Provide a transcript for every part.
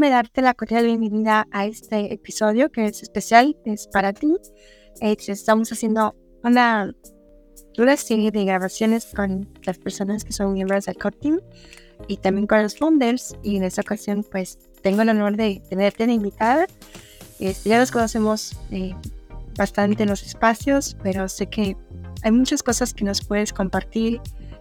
déjame darte la cordial bienvenida a este episodio que es especial, es para ti. Eh, estamos haciendo una, una serie de grabaciones con las personas que son miembros del core team y también con los founders. Y en esta ocasión, pues tengo el honor de tenerte de invitada. Este, ya nos conocemos eh, bastante en los espacios, pero sé que hay muchas cosas que nos puedes compartir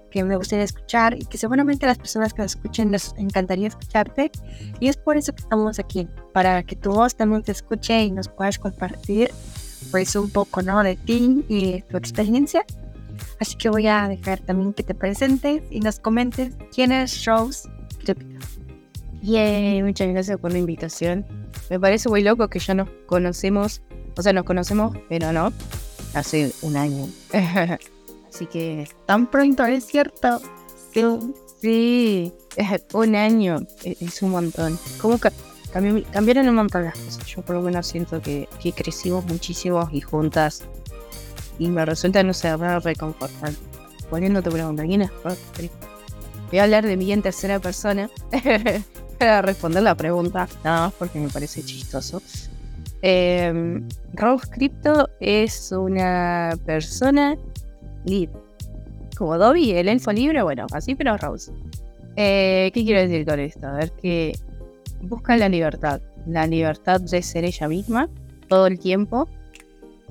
que me gustaría escuchar y que seguramente las personas que nos escuchen les encantaría escucharte. Y es por eso que estamos aquí, para que tu voz también te escuche y nos puedas compartir pues un poco ¿no? de ti y de tu experiencia. Así que voy a dejar también que te presentes y nos comentes quién es Rose Crypto. Yay, muchas gracias por la invitación. Me parece muy loco que ya nos conocemos, o sea, nos conocemos, pero no, hace un año. Así que tan pronto, es cierto. Sí, sí, un año e-, es un montón. ¿Cómo cambiaron un montón las cosas? Yo por lo menos siento que, que crecimos muchísimo y juntas. Y me resulta, no sé, reconfortar. Poniéndote pregunta, ¿quién es Voy a hablar de mí en tercera persona para responder la pregunta, nada más porque me parece chistoso. Eh, Rose Crypto es una persona Como Dobby, el elfo libre, bueno, así pero Rose. Eh, ¿Qué quiero decir con esto? A ver que busca la libertad, la libertad de ser ella misma todo el tiempo,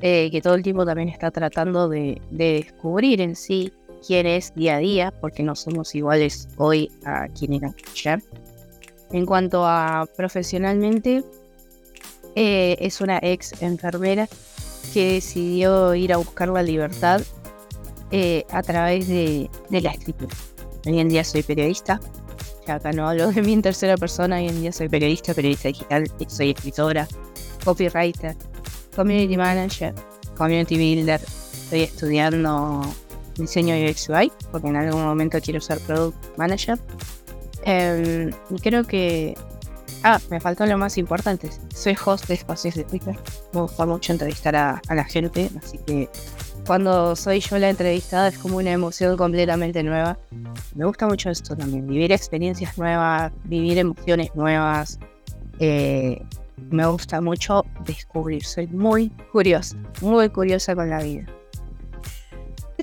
eh, que todo el tiempo también está tratando de, descubrir en sí quién es día a día, porque no somos iguales hoy a quien era ayer. En cuanto a profesionalmente, eh, es una ex enfermera que decidió ir a buscar la libertad eh, a través de, la escritura. Hoy en día soy periodista, ya acá no hablo de mí en tercera persona, hoy en día soy periodista, periodista digital, soy escritora, copywriter, community manager, community builder, estoy estudiando diseño UX UI, porque en algún momento quiero ser product manager. Em, y creo que. Ah, me faltó lo más importante. Soy host de espacios de Twitter. Me gusta mucho entrevistar a la gente, así que cuando soy yo la entrevistada es como una emoción completamente nueva. Me gusta mucho esto también, vivir experiencias nuevas, vivir emociones nuevas. Eh, me gusta mucho descubrir, soy muy curiosa, muy curiosa con la vida.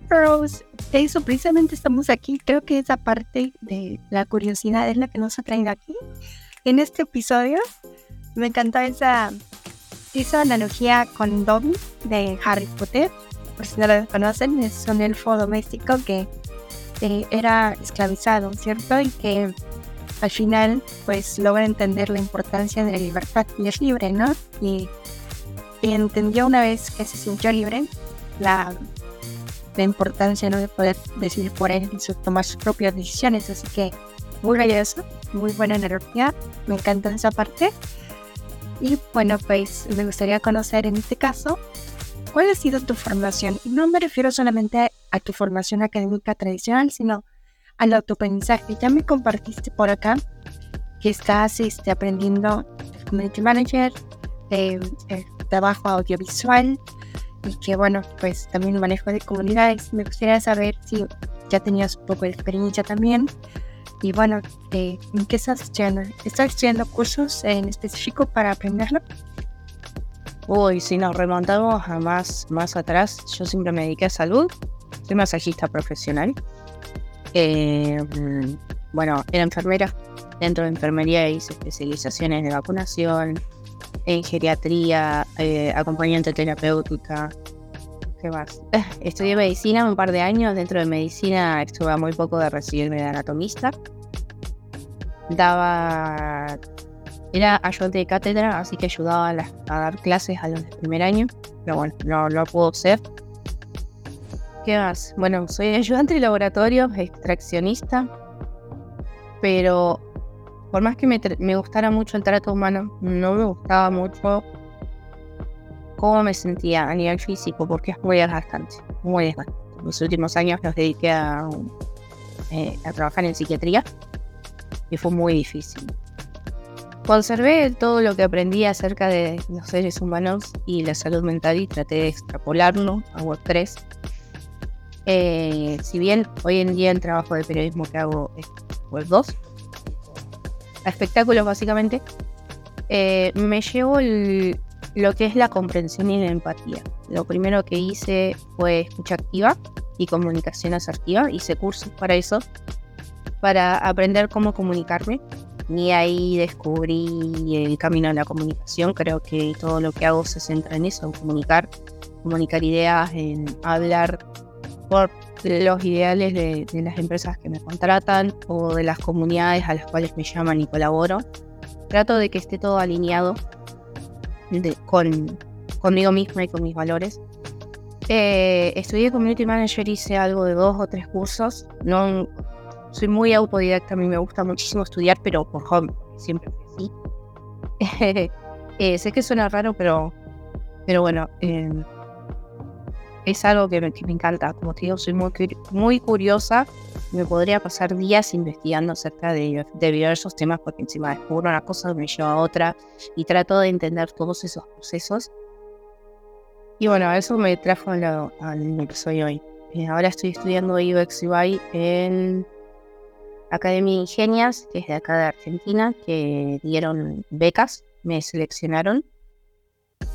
Rose, eso precisamente estamos aquí. Creo que esa parte de la curiosidad es la que nos ha traído aquí. En este episodio me encantó esa, esa analogía con Dobby de Harry Potter por si no lo conocen, es un elfo doméstico que eh, era esclavizado, ¿cierto? Y que al final pues logra entender la importancia de la libertad y es libre, ¿no? Y, entendió una vez que se sintió libre la, la importancia de poder decidir por él y tomar sus propias decisiones. Así que muy valioso, muy buena energía, me encanta esa parte. Y bueno, pues me gustaría conocer en este caso ¿Cuál ha sido tu formación? Y no me refiero solamente a tu formación académica tradicional, sino al autoaprendizaje. Ya me compartiste por acá que estás este, aprendiendo Community Manager, eh, trabajo audiovisual y que bueno, pues también manejo de comunidades. Me gustaría saber si ya tenías un poco de experiencia también. Y bueno, eh, ¿en qué estás estudiando? ¿Estás estudiando cursos en específico para aprenderlo? Uy, si nos remontamos a más, más atrás, yo siempre me dediqué a salud. Soy masajista profesional. Eh, bueno, era enfermera. Dentro de enfermería hice especializaciones de vacunación, en geriatría, eh, acompañante terapéutica. ¿Qué más? Estudié medicina un par de años. Dentro de medicina estuve muy poco de recibirme de anatomista. Daba era ayudante de cátedra, así que ayudaba a, dar clases a los del primer año. Pero bueno, no lo puedo ser. ¿Qué más? Bueno, soy ayudante de laboratorio, extraccionista. Pero por más que me, me gustara mucho el trato humano, no me gustaba mucho cómo me sentía a nivel físico, porque es muy desgastante. Muy desgastante. Los últimos años los dediqué a, eh, a trabajar en psiquiatría y fue muy difícil. Conservé todo lo que aprendí acerca de los seres humanos y la salud mental y traté de extrapolarlo a Web3. Eh, si bien hoy en día el trabajo de periodismo que hago es Web2, espectáculos básicamente, eh, me llevo lo que es la comprensión y la empatía. Lo primero que hice fue escucha activa y comunicación asertiva. Hice cursos para eso, para aprender cómo comunicarme. Y ahí descubrí el camino de la comunicación. Creo que todo lo que hago se centra en eso, en comunicar, comunicar ideas, en hablar por los ideales de, las empresas que me contratan o de las comunidades a las cuales me llaman y colaboro. Trato de que esté todo alineado con, conmigo misma y con mis valores. Eh, estudié Community Manager, hice algo de dos o tres cursos. No, soy muy autodidacta, a mí me gusta muchísimo estudiar, pero por hobby, siempre así. Eh, sé que suena raro, pero, pero bueno, eh, es algo que me, encanta. Como te digo, soy muy, muy curiosa. Me podría pasar días investigando acerca de, diversos temas porque encima descubro una cosa me lleva a otra y trato de entender todos esos procesos. Y bueno, eso me trajo al, al que soy hoy. Eh, ahora estoy estudiando UX UI en Academia Ingenias, que es de acá de Argentina, que dieron becas, me seleccionaron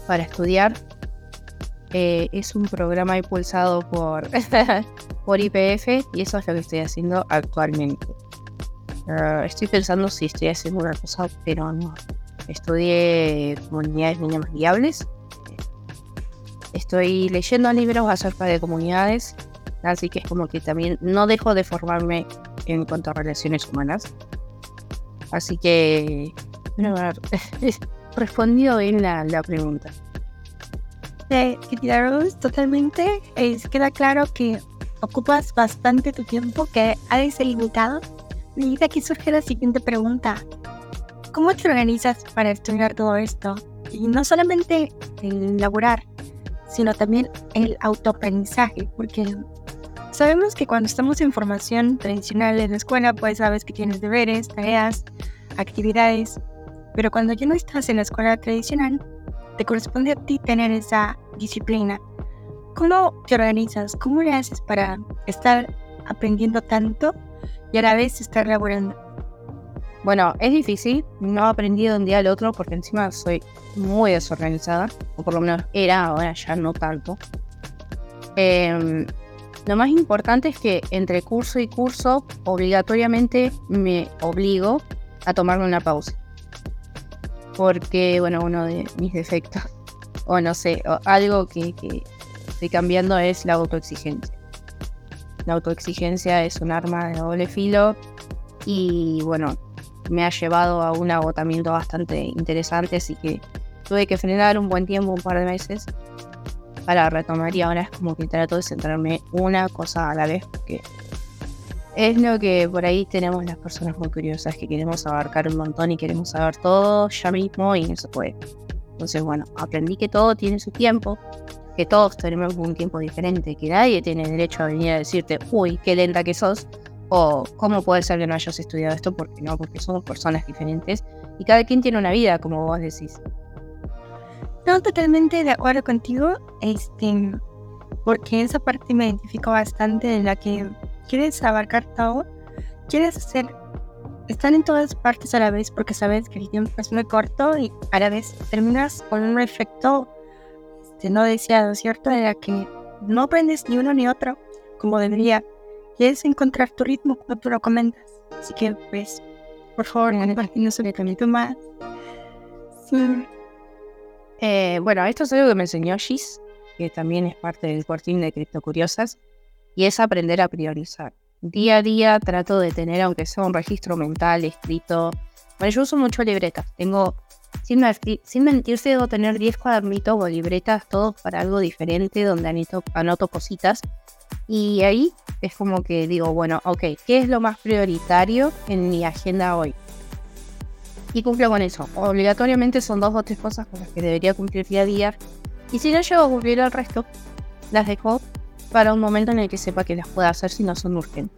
para estudiar eh, es un programa impulsado por, por IPF y eso es lo que estoy haciendo actualmente. Ah, estoy pensando si estoy haciendo una cosa, pero no. Estudié comunidades mínimas viables. Estoy leyendo libros acerca de comunidades, así que es como que también no dejo de formarme en cuanto a relaciones humanas. Así que, bueno, respondido bien la, la pregunta Rose, totalmente. Es, queda claro que ocupas bastante tu tiempo, que ha de ser limitado. Y de aquí surge la siguiente pregunta. ¿Cómo te organizas para estudiar todo esto? Y no solamente el laborar, sino también el autoaprendizaje, porque sabemos que cuando estamos en formación tradicional en la escuela, pues sabes que tienes deberes, tareas, actividades, pero cuando ya no estás en la escuela tradicional, te corresponde a ti tener esa disciplina. ¿Cómo te organizas? ¿Cómo le haces para estar aprendiendo tanto y a la vez estar laborando? Bueno, es difícil, no he aprendido de un día al otro porque encima soy muy desorganizada, o por lo menos era, ahora ya no tanto. Em, lo más importante es que entre curso y curso obligatoriamente me obligo a tomarme una pausa porque, bueno, uno de mis defectos, o no sé, algo que, estoy cambiando es la autoexigencia. La autoexigencia es un arma de doble filo y, bueno, me ha llevado a un agotamiento bastante interesante, así que tuve que frenar un buen tiempo, un par de meses, para retomar y ahora es como que trato de centrarme una cosa a la vez, porque es lo que por ahí tenemos las personas muy curiosas que queremos abarcar un montón y queremos saber todo ya mismo y no se puede. Entonces, bueno, aprendí que todo tiene su tiempo, que todos tenemos un tiempo diferente, que nadie tiene derecho a venir a decirte, uy, qué lenta que sos, o cómo puede ser que no hayas estudiado esto, porque no, porque somos personas diferentes y cada quien tiene una vida, como vos decís. No, totalmente de acuerdo contigo, este, porque esa parte me identifico bastante en la que quieres abarcar todo, quieres hacer, están en todas partes a la vez porque sabes que el tiempo es muy corto y a la vez terminas con un efecto este, no deseado, ¿cierto? En la que no aprendes ni uno ni otro como debería. Quieres encontrar tu ritmo como tú lo comentas. Así que, pues, por favor, no sobre camino más. Sí. Eh, bueno, esto es algo que me enseñó Gis, que también es parte del cuartín de Cripto Curiosas y es aprender a priorizar. Día a día trato de tener, aunque sea un registro mental escrito. Bueno, yo uso mucho libretas. Tengo, sin, sin mentirse, debo tener 10 cuadernitos o libretas, todos para algo diferente, donde anoto, anoto cositas. Y ahí es como que digo, bueno, ok, ¿qué es lo más prioritario en mi agenda hoy? Y cumplo con eso. Obligatoriamente son dos o tres cosas con las que debería cumplir día a día. Y si no llego a cumplir el resto, las dejo para un momento en el que sepa que las pueda hacer si no son urgentes.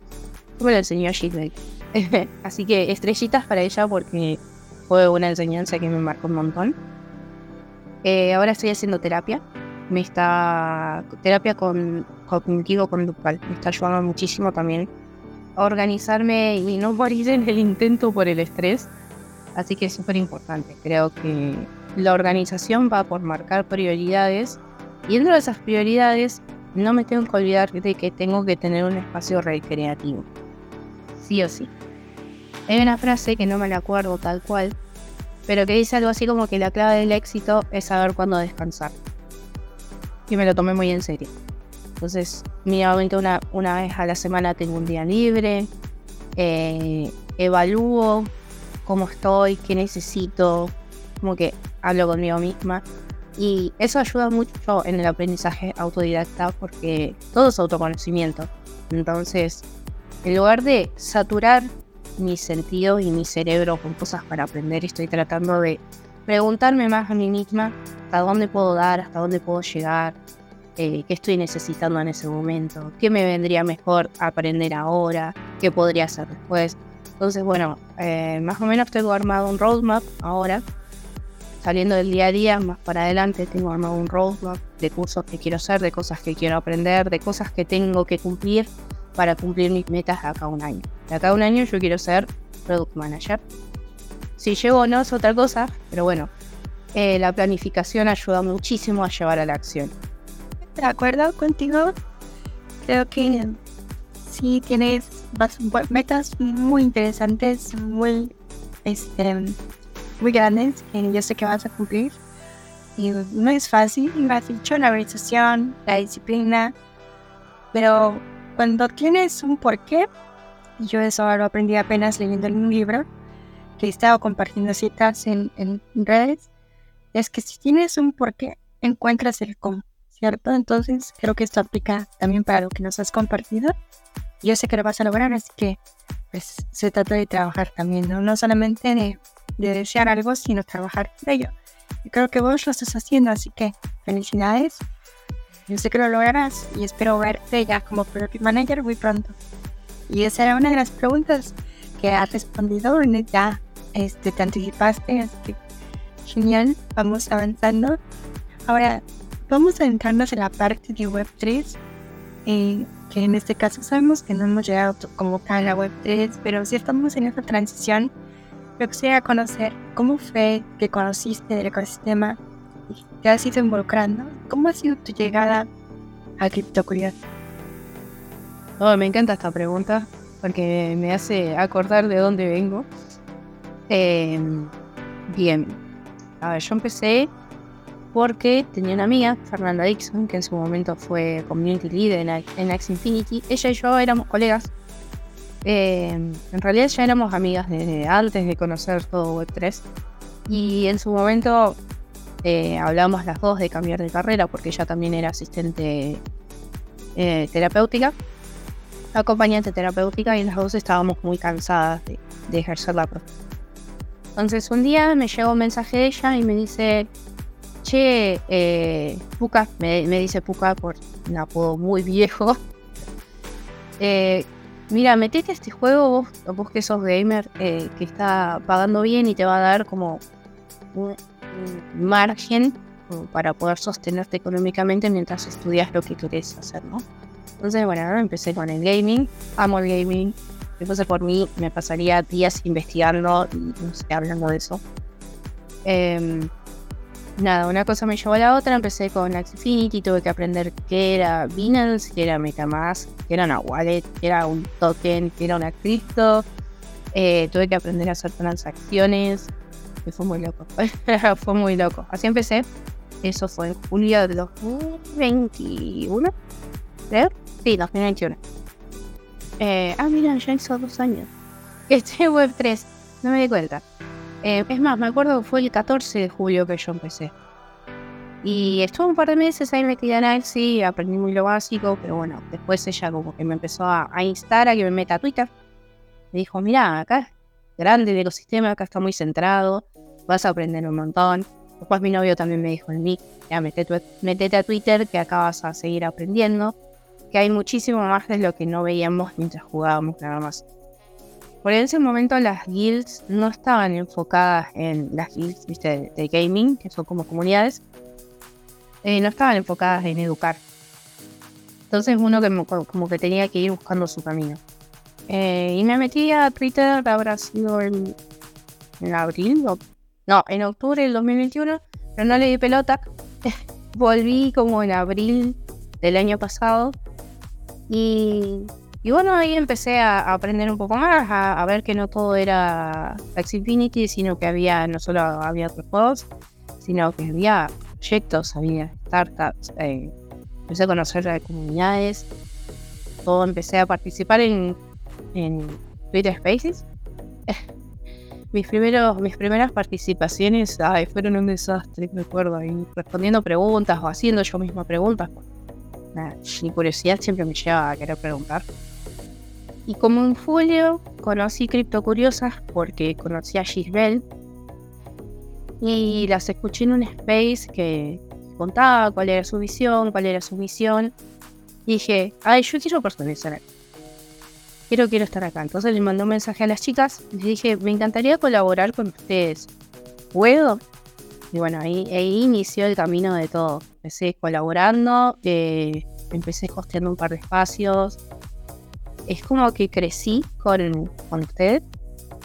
Me lo enseñó Gilbert. Así que estrellitas para ella porque fue una enseñanza que me marcó un montón. Eh, ahora estoy haciendo terapia. Me está. terapia con cognitivo conductual. Me está ayudando muchísimo también a organizarme y no morir en el intento por el estrés. Así que es súper importante. Creo que la organización va por marcar prioridades y dentro de esas prioridades no me tengo que olvidar de que tengo que tener un espacio recreativo. Sí o sí. Hay una frase que no me la acuerdo tal cual, pero que dice algo así como que la clave del éxito es saber cuándo descansar. Y me lo tomé muy en serio. Entonces, mínimamente una, una vez a la semana tengo un día libre, eh, evalúo cómo estoy, qué necesito, como que hablo conmigo misma. Y eso ayuda mucho en el aprendizaje autodidacta porque todo es autoconocimiento. Entonces, en lugar de saturar mis sentidos y mi cerebro con cosas para aprender, estoy tratando de preguntarme más a mí misma hasta dónde puedo dar, hasta dónde puedo llegar, eh, qué estoy necesitando en ese momento, qué me vendría mejor aprender ahora, qué podría hacer después. Entonces, bueno, eh, más o menos tengo armado un roadmap ahora. Saliendo del día a día, más para adelante, tengo armado un roadmap de cursos que quiero hacer, de cosas que quiero aprender, de cosas que tengo que cumplir para cumplir mis metas de acá a un año. De acá a un año yo quiero ser Product Manager. Si llego o no es otra cosa, pero bueno, eh, la planificación ayuda muchísimo a llevar a la acción. De acuerdo contigo, creo que sí tienes metas muy interesantes, muy, este, muy grandes, que yo sé que vas a cumplir. Y no es fácil, me has dicho, la organización, la disciplina, pero cuando tienes un porqué, yo eso lo aprendí apenas leyendo en un libro que he estado compartiendo citas en, en redes, es que si tienes un porqué, encuentras el cómo, ¿cierto? Entonces creo que esto aplica también para lo que nos has compartido. Yo sé que lo vas a lograr, así que pues, se trata de trabajar también, no, no solamente de, de desear algo, sino trabajar de ello. Y creo que vos lo estás haciendo, así que felicidades yo sé que lo lograrás y espero verte ya como Product Manager muy pronto. Y esa era una de las preguntas que has respondido, ya este, te anticipaste, así que genial, vamos avanzando. Ahora, vamos a entrarnos en la parte de Web3, eh, que en este caso sabemos que no hemos llegado como a Web3, pero si estamos en esta transición. Me gustaría conocer cómo fue que conociste el ecosistema te has ido involucrando. ¿Cómo ha sido tu llegada a CryptoCurious? Oh, me encanta esta pregunta porque me hace acordar de dónde vengo. Em, bien, a ver, yo empecé porque tenía una amiga, Fernanda Dixon, que en su momento fue community leader en, en X Infinity. Ella y yo éramos colegas. Em, en realidad ya éramos amigas desde antes de conocer todo Web3. Y en su momento eh, hablábamos las dos de cambiar de carrera porque ella también era asistente eh, terapéutica, acompañante terapéutica y las dos estábamos muy cansadas de, ejercer la profesión. Entonces un día me llegó un mensaje de ella y me dice, che, eh, Puka, me, dice Puka por un apodo muy viejo. Eh, mira, metete este juego, vos, vos que sos gamer, que está pagando bien y te va a dar como un, margen para poder sostenerte económicamente mientras estudias lo que querés hacer, ¿no? Entonces, bueno, empecé con el gaming, amo el gaming. Si por mí, me pasaría días investigando y no sé, hablando de eso. Em, nada, una cosa me llevó a la otra. Empecé con Axie tuve que aprender qué era Binance, qué era Metamask, qué era una wallet, qué era un token, qué era una cripto. Eh, tuve que aprender a hacer transacciones, fue muy loco. fue muy loco. Así empecé. Eso fue en julio de 2021. ¿Creo? Sí, 2021. Eh, ah, mira, ya hizo dos años. Este Web 3. No me di cuenta. Eh, es más, me acuerdo que fue el 14 de julio que yo empecé. Y estuve un par de meses ahí metida en él, sí, aprendí muy lo básico, pero bueno, después ella como que me empezó a, a instar a que me meta a Twitter. Me dijo, mira, acá grande el ecosistema, acá está muy centrado, vas a aprender un montón. Después mi novio también me dijo en ya metete, a Twitter que acá vas a seguir aprendiendo, que hay muchísimo más de lo que no veíamos mientras jugábamos nada más. Por ese momento las guilds no estaban enfocadas en las guilds ¿viste? De, gaming, que son como comunidades, eh, no estaban enfocadas en educar. Entonces uno que, como que tenía que ir buscando su camino. Eh, y me metí a Twitter, habrá sido el en abril, no, en octubre del 2021, pero no le di pelota. Volví como en abril del año pasado y, bueno, ahí empecé a, aprender un poco más, a, ver que no todo era X Infinity, sino que había, no solo había otros juegos, sino que había proyectos, había startups, eh, empecé a conocer las comunidades, todo empecé a participar en, en Twitter Spaces. mis, primeros, mis primeras participaciones fueron un desastre, me acuerdo, respondiendo preguntas o haciendo yo misma preguntas. mi curiosidad siempre me lleva a querer preguntar. Y como en julio conocí Cripto Curiosas porque conocí a Gisbel y las escuché en un space que contaba cuál era su visión, cuál era su misión. Y dije, ay, yo quiero personalizar quiero, quiero estar acá. Entonces le mandé un mensaje a las chicas, les dije, me encantaría colaborar con ustedes. ¿Puedo? Y bueno, ahí, ahí inició el camino de todo. Empecé colaborando, eh, empecé hosteando un par de espacios. Es como que crecí con, con usted,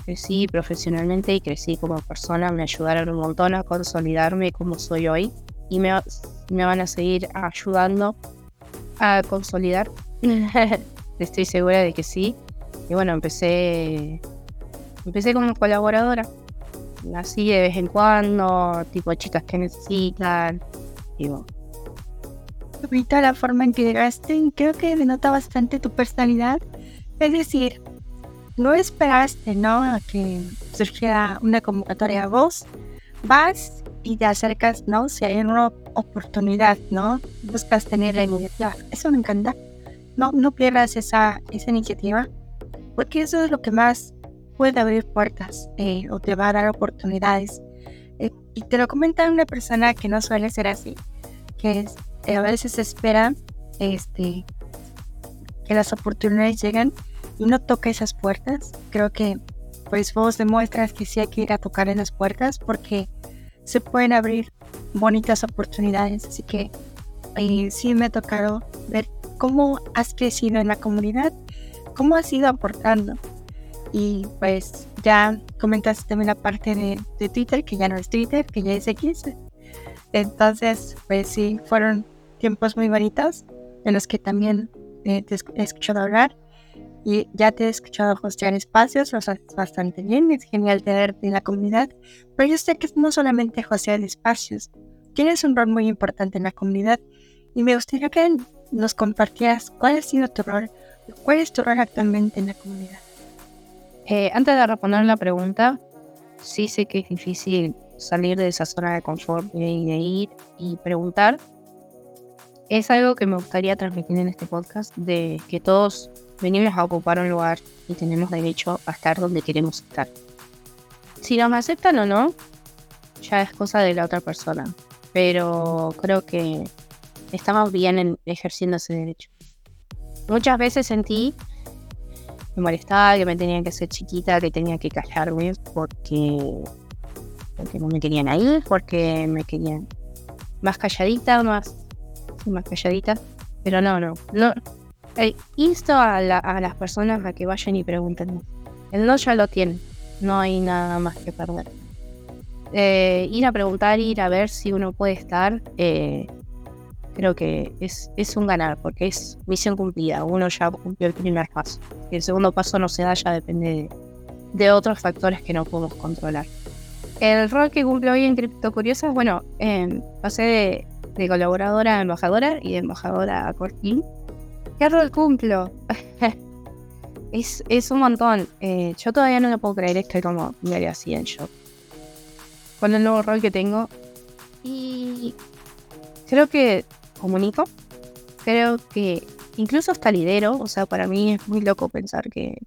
crecí profesionalmente y crecí como persona. Me ayudaron un montón a consolidarme como soy hoy y me, me van a seguir ayudando a consolidar estoy segura de que sí. Y bueno, empecé, empecé como colaboradora. Así de vez en cuando, tipo chicas que necesitan. Y bueno. Ahorita la forma en que llegaste, creo que denota bastante tu personalidad. Es decir, no esperaste, ¿no? A que surgiera una convocatoria a vos. Vas y te acercas, ¿no? Si hay una oportunidad, ¿no? Buscas tener la iniciativa. Eso me encanta no, no pierdas esa, esa iniciativa, porque eso es lo que más puede abrir puertas eh, o te va a dar oportunidades. Eh, y te lo comenta una persona que no suele ser así, que es, eh, a veces espera este, que las oportunidades lleguen y no toca esas puertas. Creo que pues vos demuestras que sí hay que ir a tocar esas puertas porque se pueden abrir bonitas oportunidades. Así que sí me ha tocado ver cómo has crecido en la comunidad, cómo has ido aportando. Y pues ya comentaste también la parte de, Twitter, que ya no es Twitter, que ya es X. Entonces, pues sí, fueron tiempos muy bonitos en los que también eh, te he escuchado hablar y ya te he escuchado hostear espacios, lo haces bastante bien, es genial tenerte en la comunidad, pero yo sé que no solamente hostear espacios, tienes un rol muy importante en la comunidad y me gustaría que nos compartías cuál ha sido tu rol, cuál es tu rol actualmente en la comunidad. Eh, antes de responder la pregunta, sí sé que es difícil salir de esa zona de confort y de ir y preguntar. Es algo que me gustaría transmitir en este podcast, de que todos venimos a ocupar un lugar y tenemos derecho a estar donde queremos estar. Si nos aceptan o no, ya es cosa de la otra persona. Pero creo que estamos bien en ejerciendo ese derecho. Muchas veces sentí, me molestaba que me tenía que hacer chiquita, que tenía que callarme porque, porque no me querían ahí, porque me querían más calladita, más, más calladita. Pero no, no, no. Eh, insto a, las personas a que vayan y pregunten. El no ya lo tienen, no hay nada más que perder. Eh, ir a preguntar, ir a ver si uno puede estar, eh, creo que es, es un ganar, porque es misión cumplida. Uno ya cumplió el primer paso. Y el segundo paso no se da, ya depende de, otros factores que no podemos controlar. El rol que cumple hoy en Cripto Curiosas, bueno, em, pasé de, colaboradora a embajadora y de embajadora a Cortín. ¿Qué rol cumplo? es, es un montón. Eh, yo todavía no lo puedo creer, estoy como medio así en shock. Con el nuevo rol que tengo. Y creo que comunico. Creo que incluso hasta lidero, o sea, para mí es muy loco pensar que,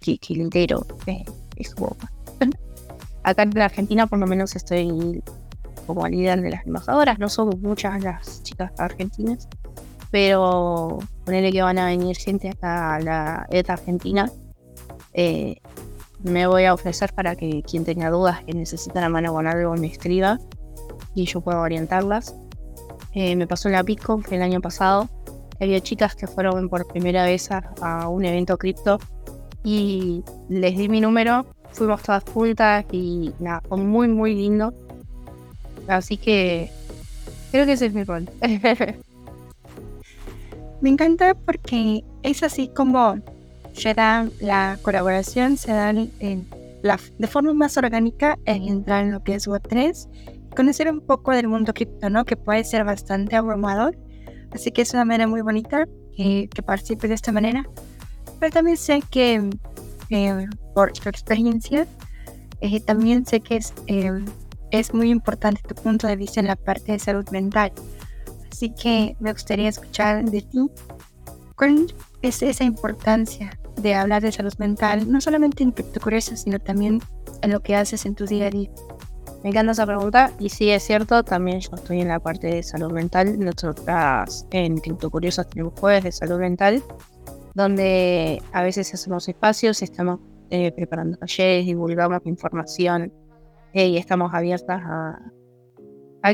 que, lidero es, es Acá en Argentina por lo menos estoy como líder de las embajadoras, no somos muchas las chicas argentinas, pero ponerle que van a venir gente acá a la ETA Argentina, eh, me voy a ofrecer para que quien tenga dudas que necesita la mano con algo me escriba y yo puedo orientarlas. Eh, me pasó en la Pico el año pasado. Había chicas que fueron por primera vez a, un evento cripto y les di mi número fuimos todas juntas y nada, fue muy, muy lindo. Así que creo que ese es mi rol. Me encanta porque es así como se da la colaboración, se da la, de forma más orgánica en entrar en lo que es Web3, conocer un poco del mundo cripto, ¿no? Que puede ser bastante abrumador. Así que es una manera muy bonita que, que participe de esta manera. Pero también sé que eh, por tu experiencia, eh, también sé que es, eh, es muy importante tu punto de vista en la parte de salud mental. Así que me gustaría escuchar de ti cuál es esa importancia de hablar de salud mental, no solamente en tu curioso, sino también en lo que haces en tu día a día. Me encanta esa pregunta y sí es cierto, también yo estoy en la parte de salud mental. Nosotras en Cripto Curiosos tenemos jueves de salud mental, donde a veces hacemos espacios, estamos eh, preparando talleres, divulgamos información eh, y estamos abiertas a,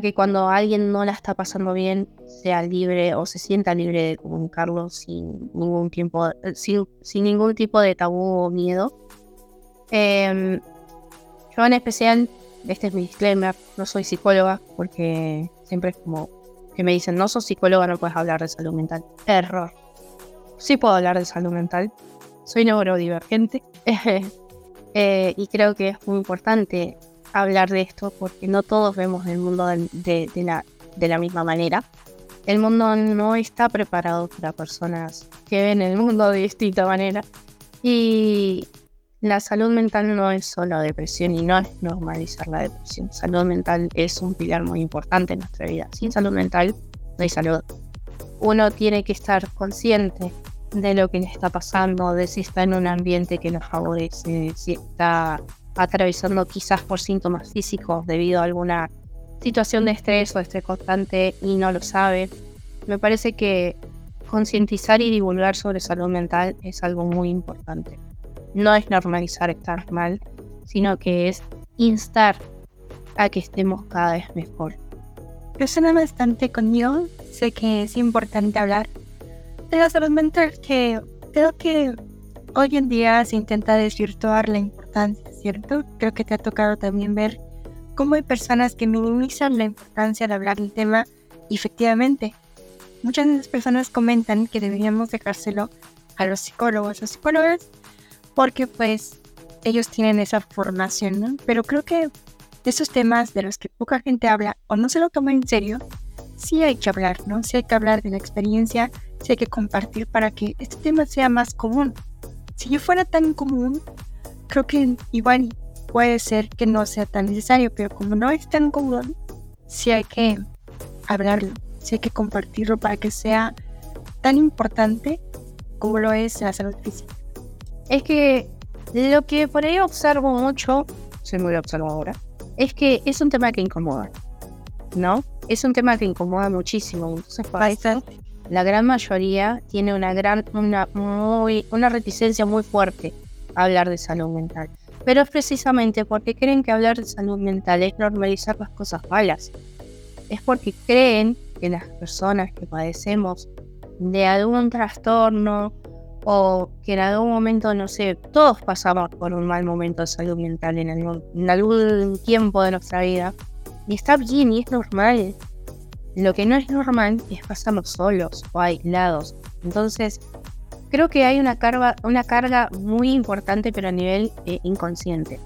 que cuando alguien no la está pasando bien sea libre o se sienta libre de comunicarlo sin ningún tiempo, sin, sin ningún tipo de tabú o miedo. Em, yo en especial, este es mi disclaimer, no soy psicóloga porque siempre es como que me dicen, no sos psicóloga, no puedes hablar de salud mental. Error. Sí puedo hablar de salud mental. Soy neurodivergente. eh, y creo que es muy importante hablar de esto porque no todos vemos el mundo de, la, de la misma manera. El mundo no está preparado para personas que ven el mundo de distinta manera. Y la salud mental no es solo depresión y no es normalizar la depresión. Salud mental es un pilar muy importante en nuestra vida. Sin salud mental no hay salud. Uno tiene que estar consciente de lo que le está pasando, de si está en un ambiente que nos favorece, si está atravesando quizás por síntomas físicos debido a alguna situación de estrés o estrés constante y no lo sabe. Me parece que concientizar y divulgar sobre salud mental es algo muy importante. No es normalizar estar mal, sino que es instar a que estemos cada vez mejor. Resuena bastante conmigo. Sé que es importante hablar de la salud mental, que creo que hoy en día se intenta desvirtuar la importancia ¿cierto? Creo que te ha tocado también ver cómo hay personas que minimizan la importancia de hablar del tema efectivamente muchas de las personas comentan que deberíamos dejárselo a los psicólogos o psicólogas porque pues ellos tienen esa formación, ¿no? Pero creo que de esos temas de los que poca gente habla o no se lo toma en serio, sí hay que hablar, ¿no? Sí hay que hablar de la experiencia, sí hay que compartir para que este tema sea más común. Si yo fuera tan común, creo que igual puede ser que no sea tan necesario, pero como no es tan común, sí hay que hablarlo, sí hay que compartirlo para que sea tan importante como lo es la salud física. Es que lo que por ahí observo mucho, soy muy observadora, es que es un tema que incomoda, ¿no? Es un tema que incomoda muchísimo. Entonces, la gran mayoría tiene una gran, una, muy, una reticencia muy fuerte hablar de salud mental. Pero es precisamente porque creen que hablar de salud mental es normalizar las cosas malas. Es porque creen que las personas que padecemos de algún trastorno o que en algún momento, no sé, todos pasamos por un mal momento de salud mental en algún, en algún tiempo de nuestra vida. Y está bien y es normal. Lo que no es normal es pasarnos solos o aislados. Entonces, creo que hay una carga, una carga muy importante, pero a nivel eh, inconsciente.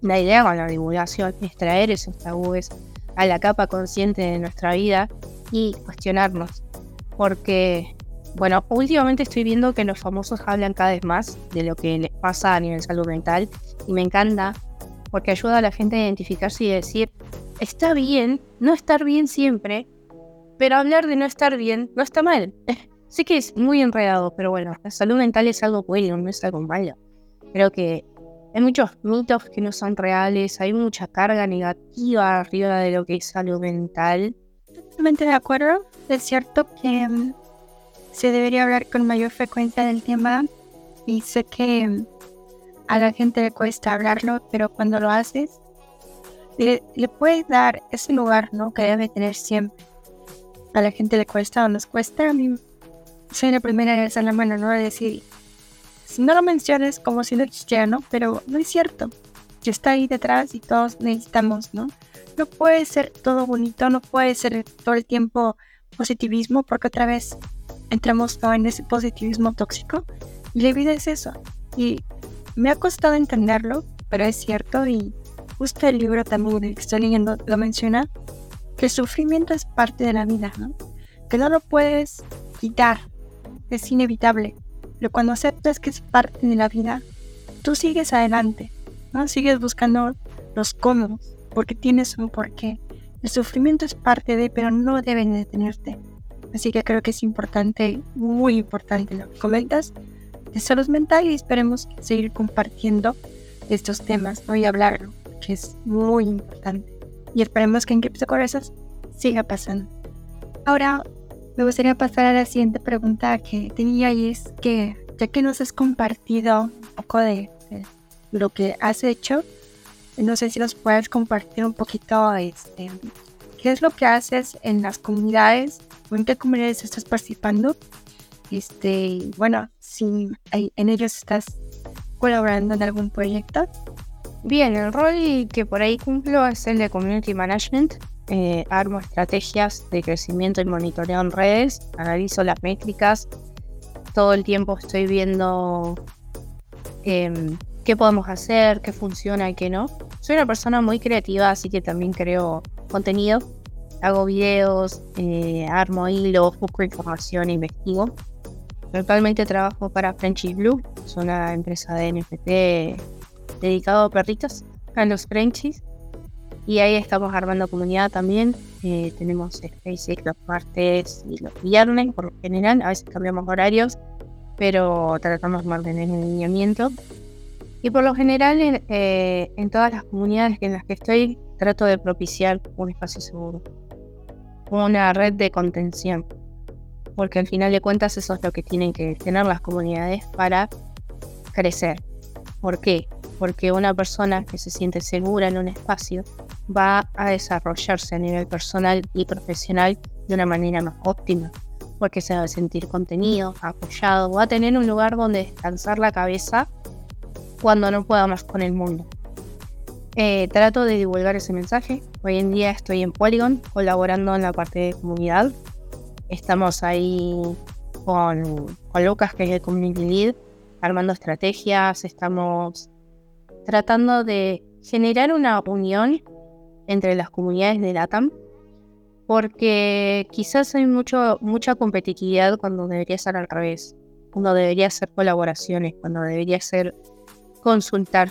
La idea con la divulgación es traer esos tabúes a la capa consciente de nuestra vida y cuestionarnos. Porque, bueno, últimamente estoy viendo que los famosos hablan cada vez más de lo que les pasa a nivel salud mental y me encanta porque ayuda a la gente a identificarse y decir, está bien no estar bien siempre, pero hablar de no estar bien no está mal. Sé que es muy enredado, pero bueno, la salud mental es algo bueno, no es algo malo. Creo que hay muchos mitos que no son reales, hay mucha carga negativa arriba de lo que es salud mental. Totalmente de acuerdo. Es cierto que mm, se debería hablar con mayor frecuencia del tema y sé que mm, a la gente le cuesta hablarlo, pero cuando lo haces, le, le puedes dar ese lugar ¿no? que debe tener siempre. A la gente le cuesta o nos cuesta, a mí soy la primera en alzar la mano, ¿no? De decir, si no lo menciones como si no existiera, ¿no? Pero no es cierto. Que está ahí detrás y todos necesitamos, ¿no? No puede ser todo bonito, no puede ser todo el tiempo positivismo, porque otra vez entramos en ese positivismo tóxico. Y la vida es eso. Y me ha costado entenderlo, pero es cierto. Y justo el libro también que estoy leyendo lo menciona, que el sufrimiento es parte de la vida, ¿no? Que no lo puedes quitar, es inevitable. Pero cuando aceptas que es parte de la vida, tú sigues adelante, ¿no? Sigues buscando los cómodos, porque tienes un porqué. El sufrimiento es parte de, pero no debe detenerte. Así que creo que es importante, muy importante lo que comentas de salud mental y esperemos seguir compartiendo estos temas ¿no? y hablarlo, que es muy importante. Y esperemos que en Cripto Corazas siga pasando. Ahora me gustaría pasar a la siguiente pregunta que tenía y es que ya que nos has compartido un poco de, lo que has hecho, no sé si nos puedes compartir un poquito este, qué es lo que haces en las comunidades o en qué comunidades estás participando. Este, bueno, si en ellos estás colaborando en algún proyecto. Bien, el rol que por ahí cumplo es el de Community Management. Eh, armo estrategias de crecimiento y monitoreo en redes, analizo las métricas, todo el tiempo estoy viendo em, qué podemos hacer, qué funciona y qué no. Soy una persona muy creativa, así que también creo contenido. Hago videos, eh, armo hilos, busco información, investigo. Actualmente trabajo para Frenchy Blue, es una empresa de NFT dedicado a perritos, a los Frenchies. Y ahí estamos armando comunidad también. Eh, tenemos SpaceX los martes y los viernes por lo general. A veces cambiamos horarios, pero tratamos de mantener el lineamiento. Y por lo general eh, en, todas las comunidades en las que estoy trato de propiciar un espacio seguro, una red de contención, porque al final de cuentas eso es lo que tienen que tener las comunidades para crecer. ¿Por qué? Porque una persona que se siente segura en un espacio va a desarrollarse a nivel personal y profesional de una manera más óptima, porque se va a sentir contenido, apoyado, va a tener un lugar donde descansar la cabeza cuando no pueda más con el mundo. Eh, trato de divulgar ese mensaje. Hoy en día estoy en Polygon colaborando en la parte de comunidad. Estamos ahí con, con Lucas, que es el community lead, armando estrategias. Estamos tratando de generar una unión entre las comunidades de LATAM, porque quizás hay mucho, mucha competitividad cuando debería ser al revés, cuando debería ser colaboraciones, cuando debería ser consultar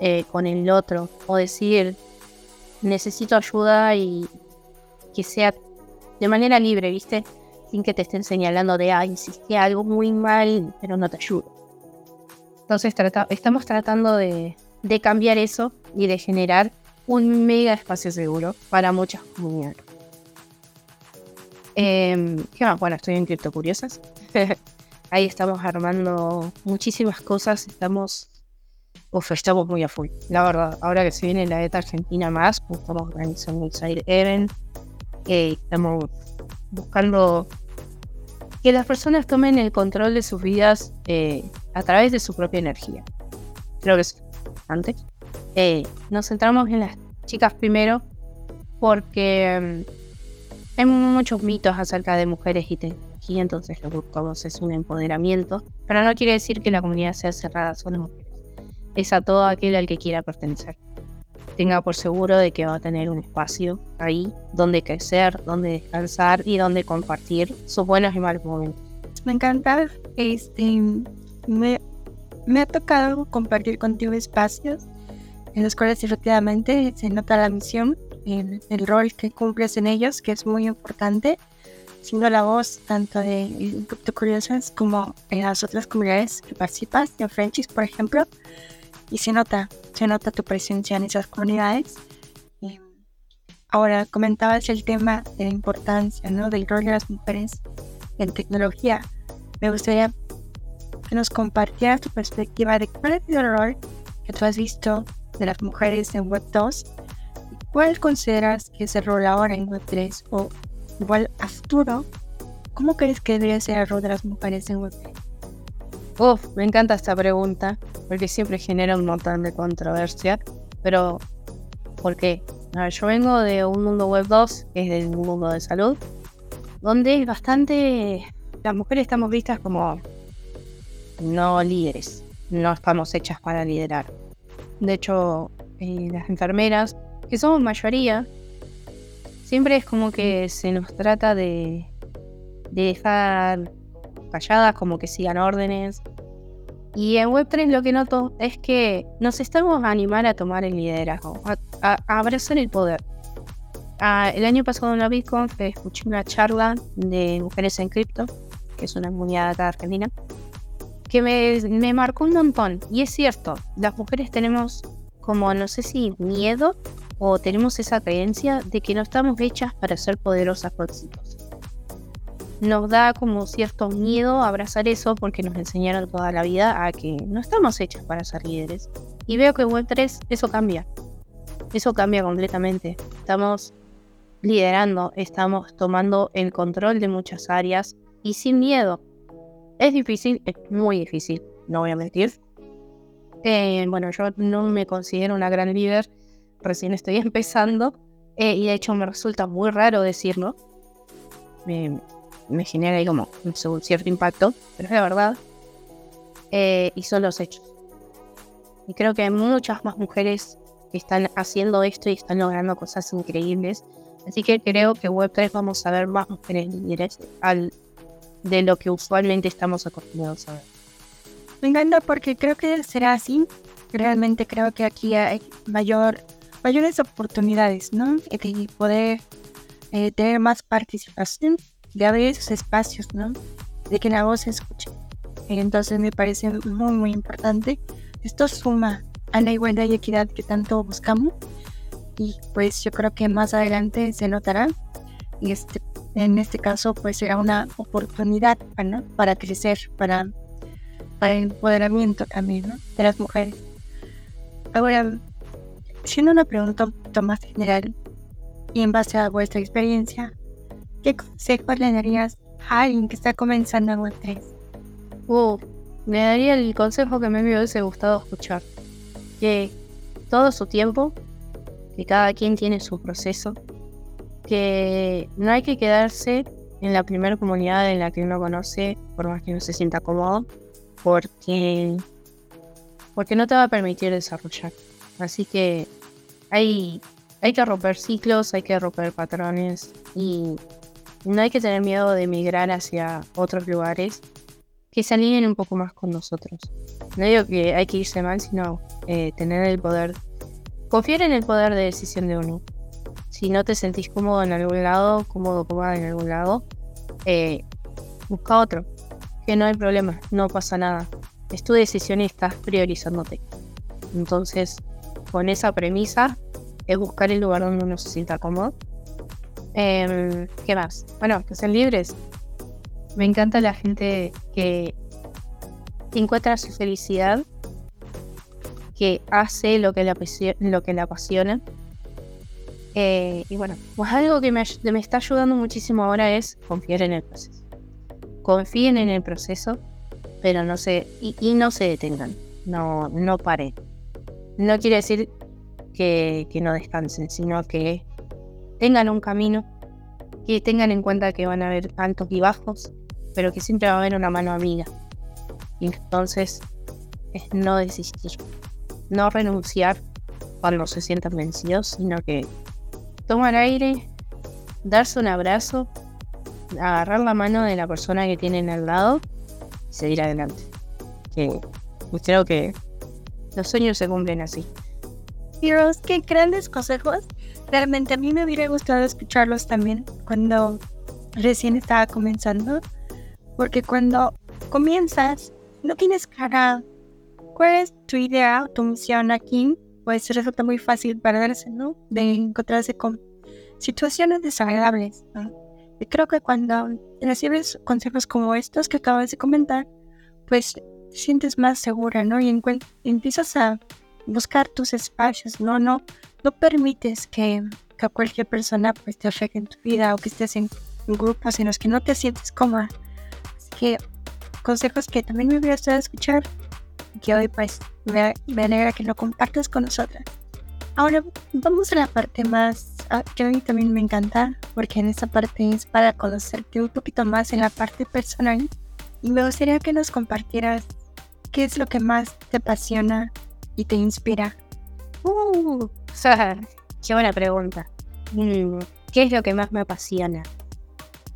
eh, con el otro o decir necesito ayuda y que sea de manera libre, ¿viste? Sin que te estén señalando de, ah, hiciste algo muy mal, pero no te ayudo. Entonces estamos tratando de, cambiar eso y de generar un mega espacio seguro para muchas comunidades. Em. Bueno, estoy en Cripto Curiosas. Ahí estamos armando muchísimas cosas. Estamos Uf, estamos muy a full. La verdad, ahora que se viene la ETA Argentina más, pues estamos organizando el Side Event. Eh, estamos buscando que las personas tomen el control de sus vidas eh, a través de su propia energía. Creo que es importante. Eh, nos centramos en las chicas primero porque mm, hay muchos mitos acerca de mujeres y tecnología, entonces lo que buscamos es un empoderamiento. Pero no quiere decir que la comunidad sea cerrada solo mujeres es a todo aquel al que quiera pertenecer. Tenga por seguro de que va a tener un espacio ahí donde crecer, donde descansar y donde compartir sus buenos y malos momentos. Me encanta, este, me, me ha tocado compartir contigo espacios en los cuales efectivamente se nota la misión, el, rol que cumples en ellos, que es muy importante siendo la voz tanto de Crypto Curiosas como en las otras comunidades que participas, de Frenchies, por ejemplo y se nota, se nota tu presencia en esas comunidades. ahora, comentabas el tema de la importancia ¿no? del rol de las mujeres en tecnología. Me gustaría que nos compartieras tu perspectiva de cuál es el rol que tú has visto de las mujeres en Web 2 y cuál consideras que es el rol ahora en Web 3 o igual a futuro. ¿Cómo crees que debería ser el rol de las mujeres en Web 3? Uf, me encanta esta pregunta, porque siempre genera un montón de controversia, pero ¿por qué? A ver, yo vengo de un mundo web 2, que es del mundo de salud, donde es bastante... Las mujeres estamos vistas como no líderes, no estamos hechas para liderar. De hecho, eh, las enfermeras, que somos mayoría, siempre es como que se nos trata de, de dejar calladas, como que sigan órdenes. Y en Web3 lo que noto es que nos estamos a animar a tomar el liderazgo, a, abrazar el poder. Ah, el año pasado en la Bitcoin escuché una charla de Mujeres en Cripto, que es una comunidad Argentina, que me, me marcó un montón. Y es cierto, las mujeres tenemos como, no sé si miedo o tenemos esa creencia de que no estamos hechas para ser poderosas por Nos da como cierto miedo abrazar eso porque nos enseñaron toda la vida a que no estamos hechas para ser líderes. Y veo que en Web3 eso cambia. Eso cambia completamente. Estamos liderando, estamos tomando el control de muchas áreas y sin miedo. Es difícil, es muy difícil, no voy a mentir. Eh, bueno, yo no me considero una gran líder, recién estoy empezando eh, y de hecho me resulta muy raro decirlo. Me, genera ahí como un cierto impacto, pero es la verdad. Eh, y son los hechos. Y creo que hay muchas más mujeres que están haciendo esto y están logrando cosas increíbles. Así que creo que Web3 vamos a ver más mujeres líderes al de lo que usualmente estamos acostumbrados a ver. Me encanta porque creo que será así. Realmente creo que aquí hay mayor, mayores oportunidades, ¿no? Y poder eh, tener más participación, de abrir esos espacios, ¿no? De que la voz se escuche. Entonces me parece muy, muy importante. Esto suma a la igualdad y equidad que tanto buscamos. Y pues yo creo que más adelante se notará. Y este en este caso pues será una oportunidad para crecer, para, para el empoderamiento también de las mujeres. Ahora, siendo una pregunta un poquito más general y en base a vuestra experiencia, ¿qué consejo le darías a alguien que está comenzando en Web3? Uh, le daría el consejo que me hubiese gustado escuchar, que todo su tiempo, que cada quien tiene su proceso, que no hay que quedarse en la primera comunidad en la que uno conoce, por más que no se sienta cómodo, porque, porque no te va a permitir desarrollar. Así que hay, hay que romper ciclos, hay que romper patrones y no hay que tener miedo de emigrar hacia otros lugares que se alineen un poco más con nosotros. No digo que hay que irse mal, sino eh, tener el poder, confiar en el poder de decisión de uno si no te sentís cómodo en algún lado, cómodo, cómoda en algún lado, eh, busca otro. Que no hay problema, no pasa nada. Es tu decisión y estás priorizándote. Entonces, con esa premisa, es buscar el lugar donde uno se sienta cómodo. Em, ¿Qué más? Bueno, que sean libres. Me encanta la gente que encuentra su felicidad, que hace lo que lo que le apasiona eh, y bueno, pues algo que me, está ayudando muchísimo ahora es confiar en el proceso. Confíen en el proceso, pero no se, y, no se detengan, no, no paren. No quiere decir que, que no descansen, sino que tengan un camino, que tengan en cuenta que van a haber altos y bajos, pero que siempre va a haber una mano amiga. Y entonces es no desistir, no renunciar cuando se sientan vencidos, sino que tomar aire, darse un abrazo, agarrar la mano de la persona que tienen al lado y seguir adelante. Que creo que los sueños se cumplen así. Dios, qué grandes consejos. Realmente a mí me hubiera gustado escucharlos también cuando recién estaba comenzando. Porque cuando comienzas, no tienes clara cuál es tu idea, tu misión aquí pues resulta muy fácil perderse, ¿no? De encontrarse con situaciones desagradables. Y creo que cuando recibes consejos como estos que acabas de comentar, pues te sientes más segura, ¿no? Y empiezas a buscar tus espacios, ¿no? No, no permites que, que cualquier persona pues te afecte en tu vida o que estés en grupos en los que no te sientes cómoda. Así que consejos que también me hubiera gustado escuchar que hoy pues me, me alegra que lo compartas con nosotras. Ahora vamos a la parte más ah, que a mí también me encanta porque en esta parte es para conocerte un poquito más en la parte personal y me gustaría que nos compartieras qué es lo que más te apasiona y te inspira. Uh, qué buena pregunta. Mm, ¿Qué es lo que más me apasiona?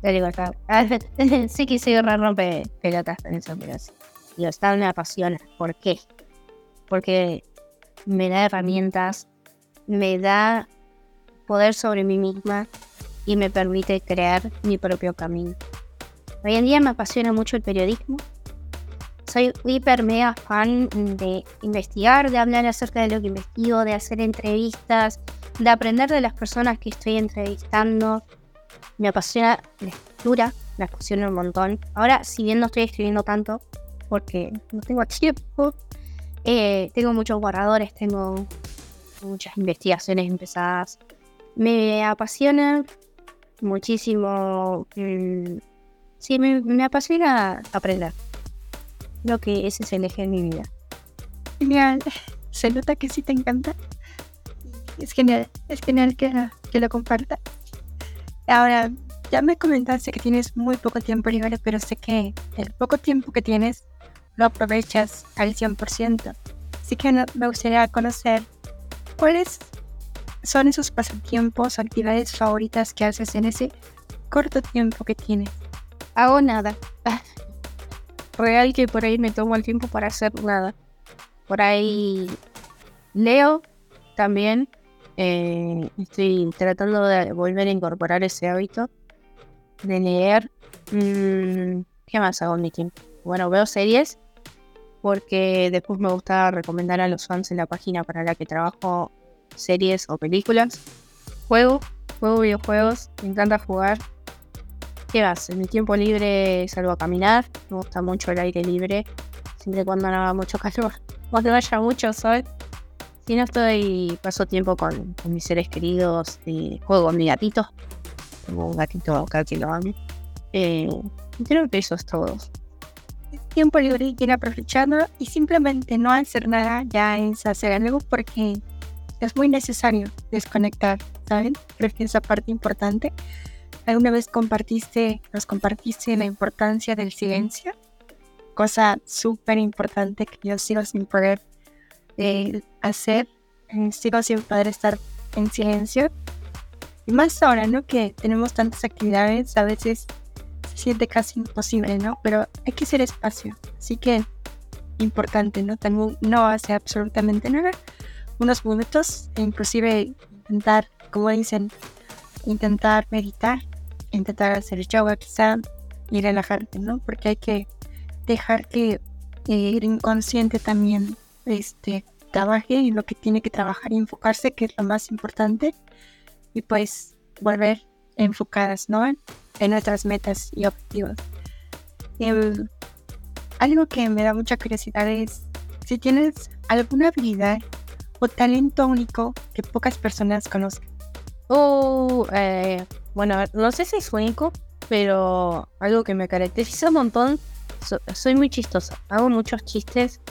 Digo acá. sí que soy rompe pelotas pero sí. Digo, está me apasiona. ¿Por qué? Porque me da herramientas, me da poder sobre mí misma y me permite crear mi propio camino. Hoy en día me apasiona mucho el periodismo. Soy hiper mega fan de investigar, de hablar acerca de lo que investigo, de hacer entrevistas, de aprender de las personas que estoy entrevistando. Me apasiona la escritura, me apasiona un montón. Ahora, si bien no estoy escribiendo tanto, porque no tengo tiempo, eh, tengo muchos borradores, tengo muchas investigaciones empezadas. Me apasiona muchísimo. Mm, sí, me, apasiona aprender. Creo que ese es el eje de mi vida. Genial. Se nota que sí te encanta. Es genial. Es genial que, que lo compartas. Ahora, ya me comentaste que tienes muy poco tiempo libre, pero sé que el poco tiempo que tienes lo aprovechas al 100%. Así que me gustaría conocer cuáles son esos pasatiempos, actividades favoritas que haces en ese corto tiempo que tienes. Hago nada. Real que por ahí me tomo el tiempo para hacer nada. Por ahí leo también. Eh, estoy tratando de volver a incorporar ese hábito de leer. Mm, ¿Qué más hago en mi tiempo? Bueno, veo series porque después me gusta recomendar a los fans en la página para la que trabajo series o películas. Juego, juego videojuegos, me encanta jugar. ¿Qué más? En mi tiempo libre salgo a caminar, me gusta mucho el aire libre, siempre cuando no haga mucho calor, cuando haya mucho sol. Si no estoy, paso tiempo con, mis seres queridos, y juego con mi gatito. Tengo un gatito acá que lo amo. Eh, creo que eso es todo tiempo libre y quiere aprovecharlo y simplemente no hacer nada ya es hacer algo porque es muy necesario desconectar, ¿saben? Creo que esa parte importante. ¿Alguna vez compartiste, nos compartiste la importancia del silencio? Cosa súper importante que yo sigo sin poder eh, hacer, eh, sigo sin poder estar en silencio. Y más ahora, ¿no? Que tenemos tantas actividades, a veces siente casi imposible, ¿no? Pero hay que hacer espacio. Así que importante, ¿no? También no hace absolutamente nada. Unos minutos, e inclusive intentar, como dicen, intentar meditar, intentar hacer yoga quizá y relajarte, ¿no? Porque hay que dejar que el inconsciente también este, trabaje en lo que tiene que trabajar y enfocarse, que es lo más importante. Y pues volver enfocadas, ¿no? En nuestras metas y objetivos. Em, algo que me da mucha curiosidad es si tienes alguna habilidad o talento único que pocas personas conozcan. Oh, eh, bueno, no sé si es único, pero algo que me caracteriza un montón, soy muy chistosa, hago muchos chistes.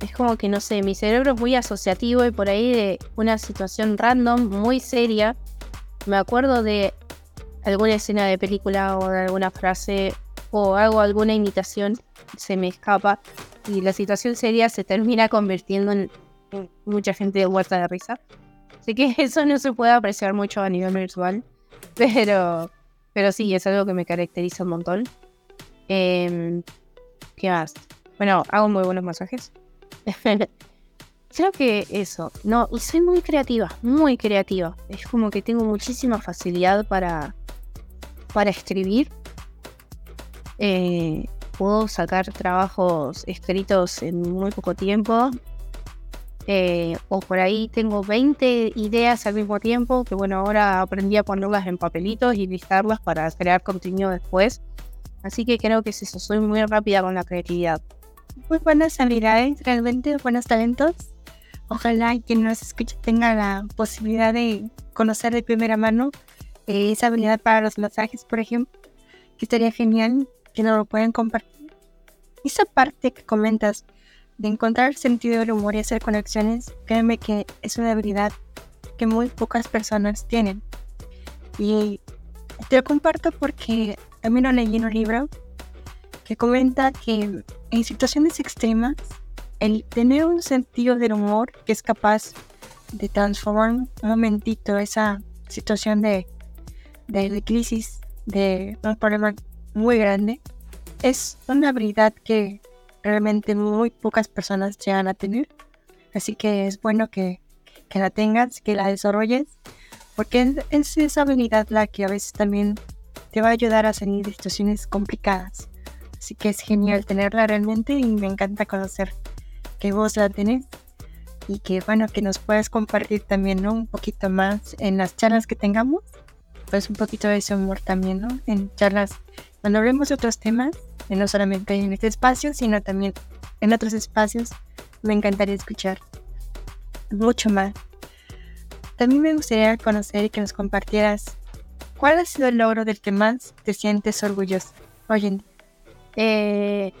Es como que, no sé, mi cerebro es muy asociativo y por ahí de una situación random, muy seria, me acuerdo de alguna escena de película o de alguna frase o hago alguna imitación, se me escapa y la situación seria se termina convirtiendo en, mucha gente muerta de risa. Así que eso no se puede apreciar mucho a nivel virtual, pero, pero sí, es algo que me caracteriza un montón. Em, ¿Qué más? Bueno, hago muy buenos masajes. Creo que eso, no, y soy muy creativa, muy creativa. Es como que tengo muchísima facilidad para, para escribir. Eh, puedo sacar trabajos escritos en muy poco tiempo. Eh, o por ahí tengo 20 ideas al mismo tiempo, que bueno, ahora aprendí a ponerlas en papelitos y listarlas para crear contenido después. Así que creo que es soy muy rápida con la creatividad. Muy buenas habilidades, realmente buenos talentos. Ojalá quien nos escuche tenga la posibilidad de conocer de primera mano esa habilidad para los masajes, por ejemplo, que estaría genial que nos lo puedan compartir. esa parte que comentas de encontrar sentido del humor y hacer conexiones, créeme que es una habilidad que muy pocas personas tienen. Y te lo comparto porque también lo leí en un libro que comenta que en situaciones extremas, el tener un sentido del humor que es capaz de transformar un momentito esa situación de, de, crisis, de un problema muy grande, es una habilidad que realmente muy pocas personas llegan a tener. Así que es bueno que, que la tengas, que la desarrolles, porque es, esa habilidad la que a veces también te va a ayudar a salir de situaciones complicadas. Así que es genial tenerla realmente y me encanta conocer que vos la tenés y que bueno, que nos puedas compartir también un poquito más en las charlas que tengamos, pues un poquito de ese humor también, ¿no? En charlas, cuando hablemos de otros temas, no solamente en este espacio, sino también en otros espacios, me encantaría escuchar mucho más. También me gustaría conocer y que nos compartieras cuál ha sido el logro del que más te sientes orgulloso hoy en día. Eh,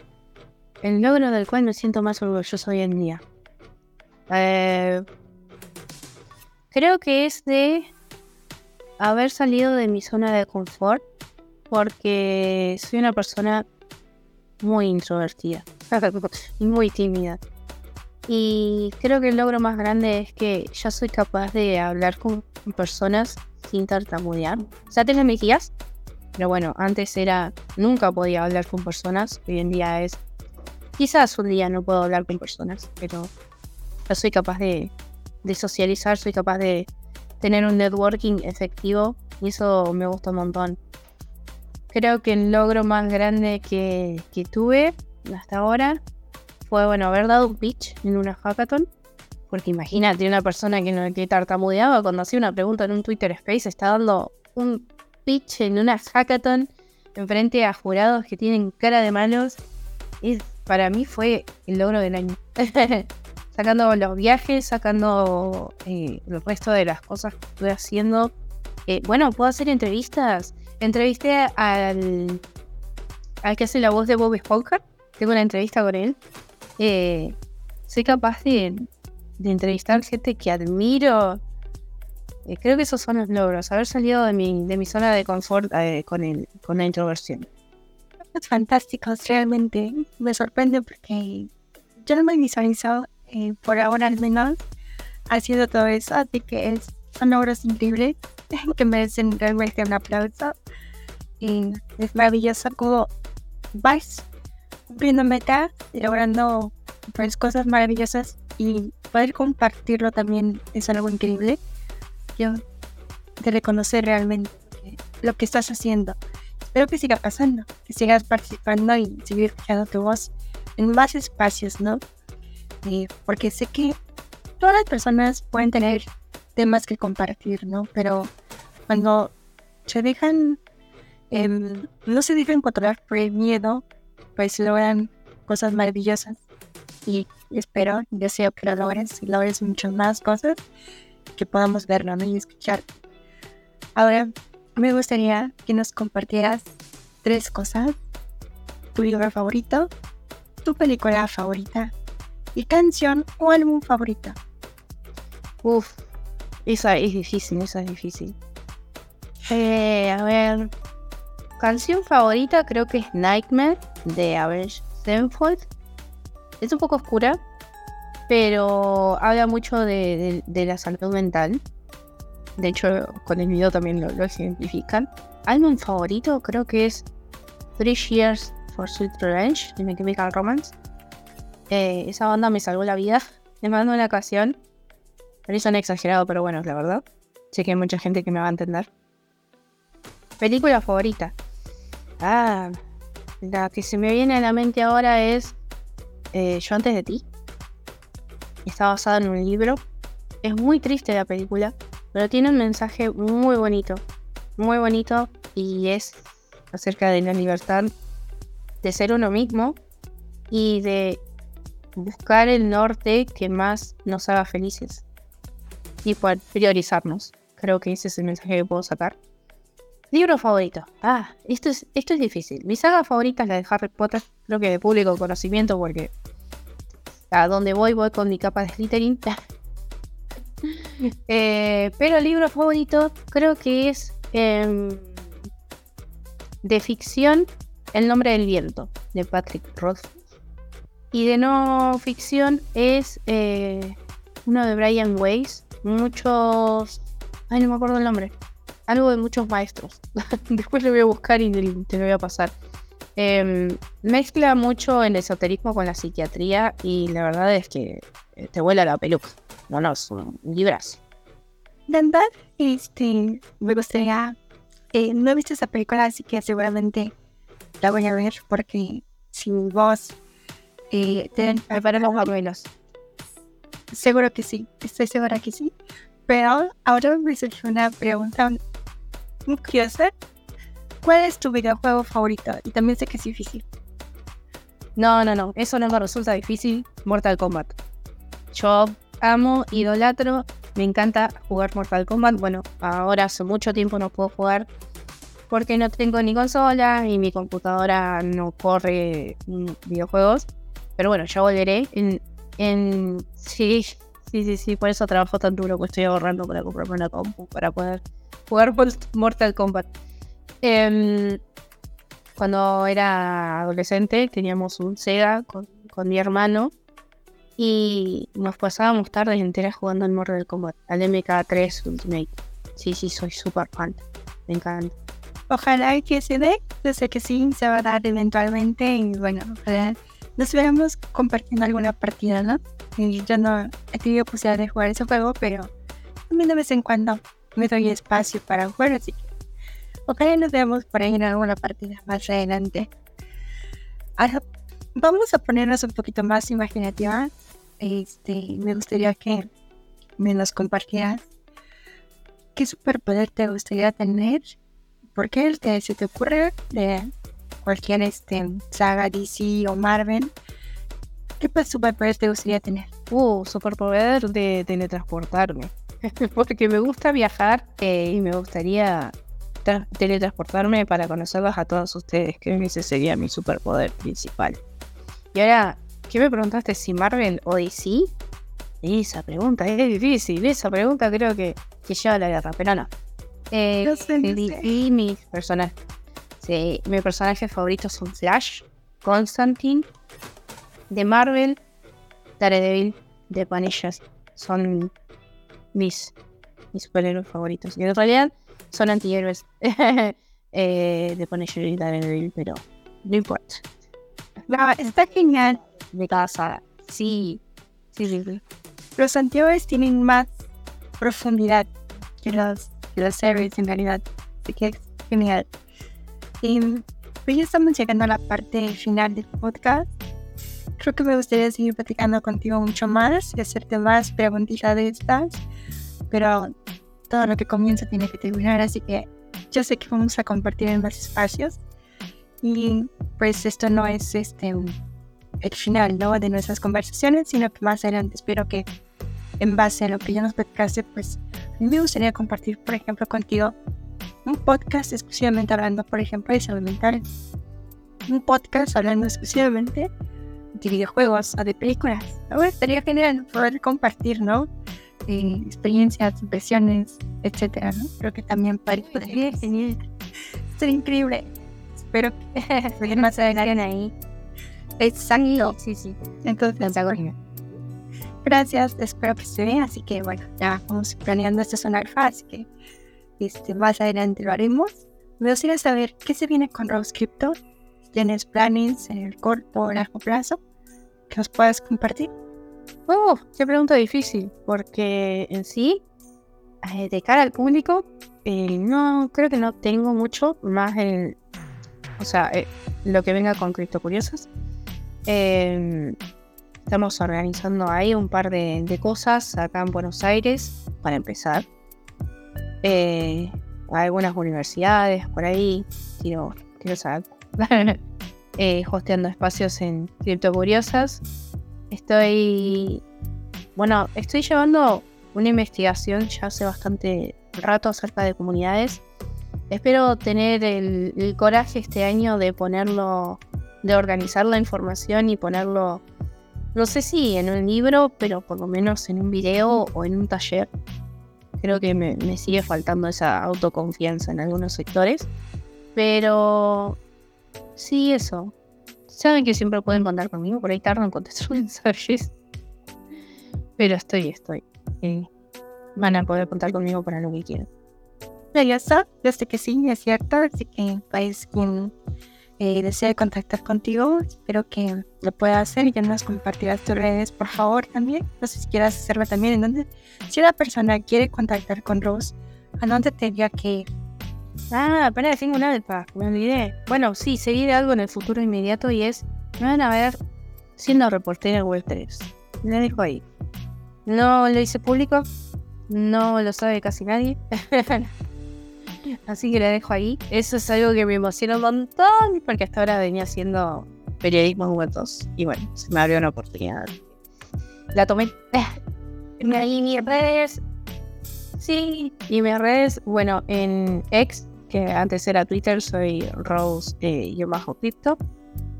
el logro del cual me siento más orgulloso hoy en día. Eh, creo que es de haber salido de mi zona de confort porque soy una persona muy introvertida y muy tímida. Y creo que el logro más grande es que ya soy capaz de hablar con personas sin tartamudear. Sea, tengo mis guías, pero bueno, antes era, nunca podía hablar con personas. Hoy en día es, quizás un día no puedo hablar con personas, pero ya soy capaz de, socializar, soy capaz de tener un networking efectivo y eso me gusta un montón. Creo que el logro más grande que, tuve hasta ahora fue, bueno, haber dado un pitch en una hackathon. Porque imagínate, una persona que, tartamudeaba cuando hacía una pregunta en un Twitter Space está dando un pitch en una hackathon enfrente a jurados que tienen cara de malos. Y para mí fue el logro del año. sacando los viajes, sacando eh, el resto de las cosas que estuve haciendo. Eh, bueno, puedo hacer entrevistas Entrevisté al, al que hace la voz de Bob Esponja. Tengo una entrevista con él. Eh, soy capaz de, de, entrevistar gente que admiro. Eh, creo que esos son los logros. Haber salido de mi, de mi zona de confort con, el, con la introversión. Es fantástico, realmente. Me sorprende porque yo no me he visualizado, por ahora al menos, haciendo todo eso. Así que es, son logros increíbles que merecen realmente un aplauso. Y es maravilloso como vais cumpliendo metas logrando pues, cosas maravillosas y poder compartirlo también es algo increíble. Yo de reconocer realmente lo que estás haciendo. Espero que siga pasando, que sigas participando y seguir escuchando tu voz en más espacios, ¿no? porque sé que todas las personas pueden tener temas que compartir, ¿no? Pero cuando se dejan, em, no se dejan controlar por el miedo, pues logran cosas maravillosas. Y espero, deseo que lo logres y logres muchas más cosas que podamos verlo ¿no? y escuchar. Ahora, me gustaría que nos compartieras tres cosas. Tu libro favorito, tu película favorita y canción o álbum favorito. Uf, esa es difícil, esa es difícil. Eh, a ver. Canción favorita creo que es Nightmare de Avenged Sevenfold. Es un poco oscura, pero habla mucho de, la salud mental. De hecho, con el video también lo, lo ejemplifican. Álbum favorito creo que es Three Years for Sweet Revenge de My Chemical Romance. Eh, esa banda me salvó la vida. Me mandó una ocasión. Eso no exagerado, pero bueno, es la verdad. Sé que hay mucha gente que me va a entender. Película favorita. Ah, la que se me viene a la mente ahora es eh, Yo antes de ti. Está basada en un libro. Es muy triste la película, pero tiene un mensaje muy bonito. Muy bonito y es acerca de la libertad de ser uno mismo y de buscar el norte que más nos haga felices y priorizarnos. Creo que ese es el mensaje que puedo sacar. Libro favorito. Ah, esto es, esto es difícil. Mi saga favorita es la de Harry Potter. Creo que de público conocimiento porque a donde voy voy con mi capa de Slytherin. Eh, pero el libro favorito creo que es em, de ficción El nombre del viento de Patrick Rothfuss. Y de no ficción es eh, uno de Brian Weiss. Muchos... Ay, no me acuerdo el nombre algo de muchos maestros. Después lo voy a buscar y te lo voy a pasar. Em, mezcla mucho el esoterismo con la psiquiatría y la verdad es que eh, te vuela la peluca. No, no, son libras. verdad, este, me gustaría. Eh, no he visto esa película, así que seguramente la voy a ver porque si vos eh, te preparar los abuelos. Seguro que sí, estoy segura que sí. Pero ahora me surgió una pregunta curiosa. ¿Cuál es tu videojuego favorito? Y también sé que es difícil. No, no, no. Eso no me resulta difícil. Mortal Kombat. Yo amo, idolatro. Me encanta jugar Mortal Kombat. Bueno, ahora hace mucho tiempo no puedo jugar porque no tengo ni consola y mi computadora no corre videojuegos. Pero bueno, ya volveré. En, en... Sí, sí, sí, sí. Por eso trabajo tan duro que estoy ahorrando para comprarme una compu para poder jugar Mortal Kombat. Em, cuando era adolescente teníamos un Sega con, mi hermano y nos pasábamos tardes enteras jugando al Mortal Kombat, al MK3 Ultimate. Sí, sí, soy súper fan. Me encanta. Ojalá que se dé, yo sé que sí, se va a dar eventualmente y bueno, nos veamos compartiendo alguna partida, ¿no? Y yo no he tenido posibilidad de jugar ese juego, pero también de vez en cuando me doy espacio para jugar, así que ojalá nos veamos por ahí en alguna partida más adelante. Vamos a ponernos un poquito más imaginativas. Este, me gustaría que me nos compartieras qué superpoder te gustaría tener, por qué te, se te ocurre de cualquier este, saga DC o Marvel. ¿Qué superpoder te gustaría tener? Uh, superpoder de teletransportarme. porque me gusta viajar eh, y me gustaría teletransportarme para conocerlos a todos ustedes. Creo que ese sería mi superpoder principal. Y ahora, ¿qué me preguntaste? ¿Si Marvel o DC? Esa pregunta es difícil. Esa pregunta creo que, que lleva a la guerra, pero no. Eh, DC, mis personajes. Sí, mis personajes favoritos son Flash, Constantine, de Marvel, Daredevil, The Punisher. Son mis, mis superhéroes favoritos. Y en realidad son antihéroes eh, de Punisher y Daredevil, pero no importa. está genial. De casa. Sí. Sí, sí, sí. Los antihéroes tienen más profundidad que los, que los héroes en realidad. Así que es genial. Y pues ya estamos llegando a la parte final del podcast. Creo que me gustaría seguir platicando contigo mucho más y hacerte más preguntitas de estas, pero todo lo que comienza tiene que terminar, así que yo sé que vamos a compartir en más espacios y pues esto no es este el final ¿no? de nuestras conversaciones, sino que más adelante espero que en base a lo que ya nos platicaste, pues me gustaría compartir, por ejemplo, contigo un podcast exclusivamente hablando, por ejemplo, de salud mental. Un podcast hablando exclusivamente de videojuegos o de películas. Bueno, estaría genial poder compartir, ¿no? Eh, experiencias, impresiones, etcétera, ¿no? Creo que también podría genial. Sería increíble. Espero que más adelante ahí. Exacto. Sí, sí. Entonces, gracias, espero que se vea. Así que bueno, ya vamos planeando este sonar así que este, más adelante lo haremos. Me gustaría saber qué se viene con Rose Crypto ¿Tienes planes en el corto o largo plazo que nos puedas compartir? Oh, qué pregunta difícil, porque en sí, eh, de cara al público, eh, no creo que no tengo mucho más en, o sea, eh, lo que venga con Cripto Curiosas. Em, estamos organizando ahí un par de, cosas acá en Buenos Aires, para empezar. algunas universidades por ahí, quiero, quiero saber hosteando espacios en Cripto Curiosas. Estoy. Bueno, estoy llevando una investigación ya hace bastante rato acerca de comunidades. espero tener el, coraje este año de ponerlo, de organizar la información y ponerlo, no sé si en un libro, pero por lo menos en un video o en un taller. Creo que me, sigue faltando esa autoconfianza en algunos sectores. Pero sí, eso. Saben que siempre pueden contar conmigo, por ahí tardo en contestar mensajes. Pero estoy, estoy. Eh, van a poder contar conmigo para lo que quieran. Está, yo sé que sí, es cierto. Así que, pues, quien eh, desee contactar contigo, espero que lo pueda hacer y ya nos compartirás tus redes, por favor, también. No sé si quieras hacerlo también. En donde, si una persona quiere contactar con Rose, ¿a dónde tendría que Ah, espera, tengo una alfa, me olvidé. Bueno, sí, seguiré algo en el futuro inmediato y es, me van a ver siendo reportera en Web 3. Le dejo ahí. No lo hice público, no lo sabe casi nadie. Así que le dejo ahí. Eso es algo que me emociona un montón porque hasta ahora venía haciendo periodismo en Web 2. Y bueno, se me abrió una oportunidad. La tomé. Y mis redes. Sí, y mis redes, bueno, en X, que antes era Twitter, soy Rose eh, y bajo Crypto.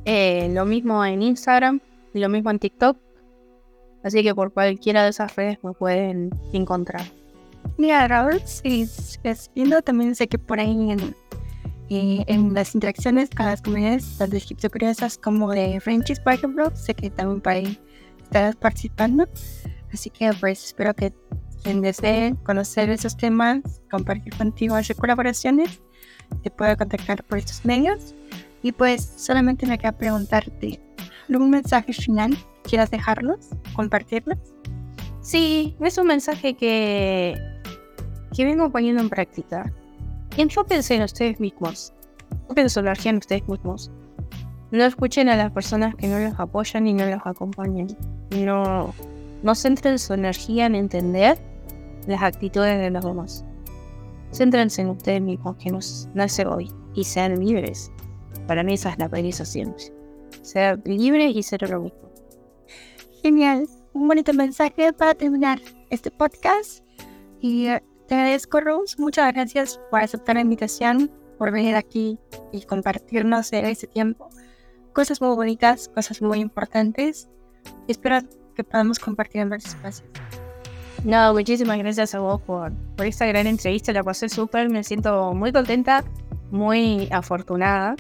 Eh, lo mismo en Instagram y lo mismo en TikTok. Así que por cualquiera de esas redes me pueden encontrar. Mira, Raúl, sí, viendo también sé que por ahí en, eh, en las interacciones con las comunidades, tanto de curiosas como de Frenchies, por ejemplo, sé que también por ahí estás participando. Así que pues espero que quien desee conocer esos temas, compartir contigo hacer colaboraciones, te pueda contactar por estos medios. Y pues solamente me queda preguntarte, ¿algún mensaje final quieras dejarnos, compartirnos? Sí, es un mensaje que, que vengo poniendo en práctica. Enfóquense en ustedes mismos. Enfóquense energía en ustedes mismos. No escuchen a las personas que no los apoyan y no los acompañan. No, no centren su energía en entender las actitudes de los demás. Céntrense en ustedes mismos, que no, no es hoy, y sean libres. Para mí esa es la realización. Ser libres y ser lo mismo. Genial. Un bonito mensaje para terminar este podcast. Y eh, te agradezco, Rose. Muchas gracias por aceptar la invitación, por venir aquí y compartirnos este tiempo. Cosas muy bonitas, cosas muy importantes. Espero que podamos compartir en varios espacios. No, muchísimas gracias a vos por, por esta gran entrevista. La pasé súper, me siento muy contenta, muy afortunada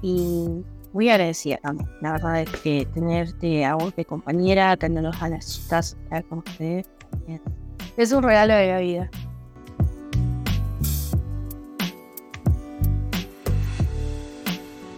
y muy agradecida también. La verdad es que tenerte a vos de compañera, tenerlos a las chicas como ustedes, es un regalo de la vida.